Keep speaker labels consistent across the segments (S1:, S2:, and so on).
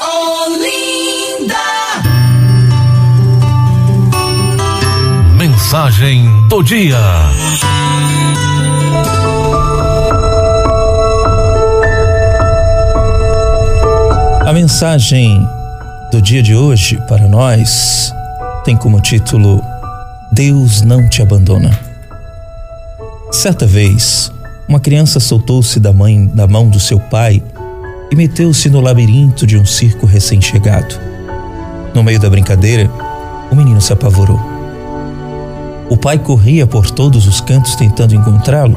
S1: Olinda.
S2: Mensagem do dia.
S3: A mensagem do dia de hoje para nós tem como título Deus não te abandona. Certa vez, uma criança soltou-se da mãe da mão do seu pai e meteu-se no labirinto de um circo recém-chegado. No meio da brincadeira, o menino se apavorou. O pai corria por todos os cantos tentando encontrá-lo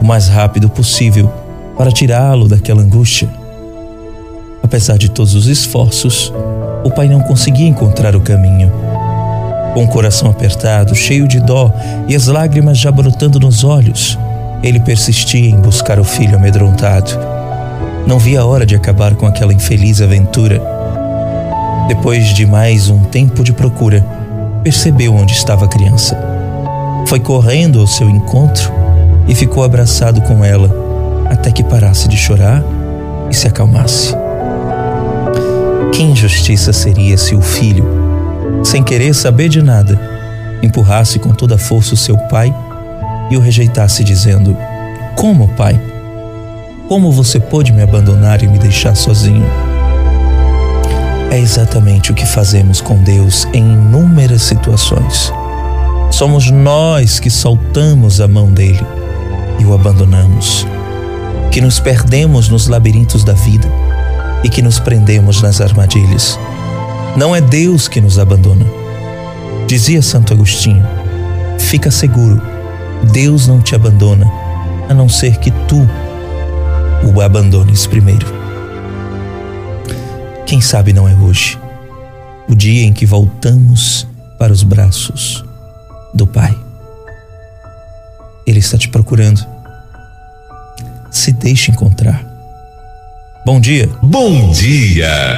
S3: o mais rápido possível para tirá-lo daquela angústia. Apesar de todos os esforços, o pai não conseguia encontrar o caminho. Com o coração apertado, cheio de dó e as lágrimas já brotando nos olhos, ele persistia em buscar o filho amedrontado. Não via a hora de acabar com aquela infeliz aventura. Depois de mais um tempo de procura, percebeu onde estava a criança. Foi correndo ao seu encontro e ficou abraçado com ela até que parasse de chorar e se acalmasse. Que injustiça seria se o filho, sem querer saber de nada, empurrasse com toda a força o seu pai e o rejeitasse, dizendo: Como, pai? Como você pôde me abandonar e me deixar sozinho? É exatamente o que fazemos com Deus em inúmeras situações. Somos nós que soltamos a mão dele e o abandonamos, que nos perdemos nos labirintos da vida e que nos prendemos nas armadilhas. Não é Deus que nos abandona. Dizia Santo Agostinho: fica seguro, Deus não te abandona, a não ser que tu o abandones primeiro. Quem sabe não é hoje, o dia em que voltamos para os braços do Pai. Ele está te procurando. Se deixe encontrar. Bom dia.
S2: Bom dia.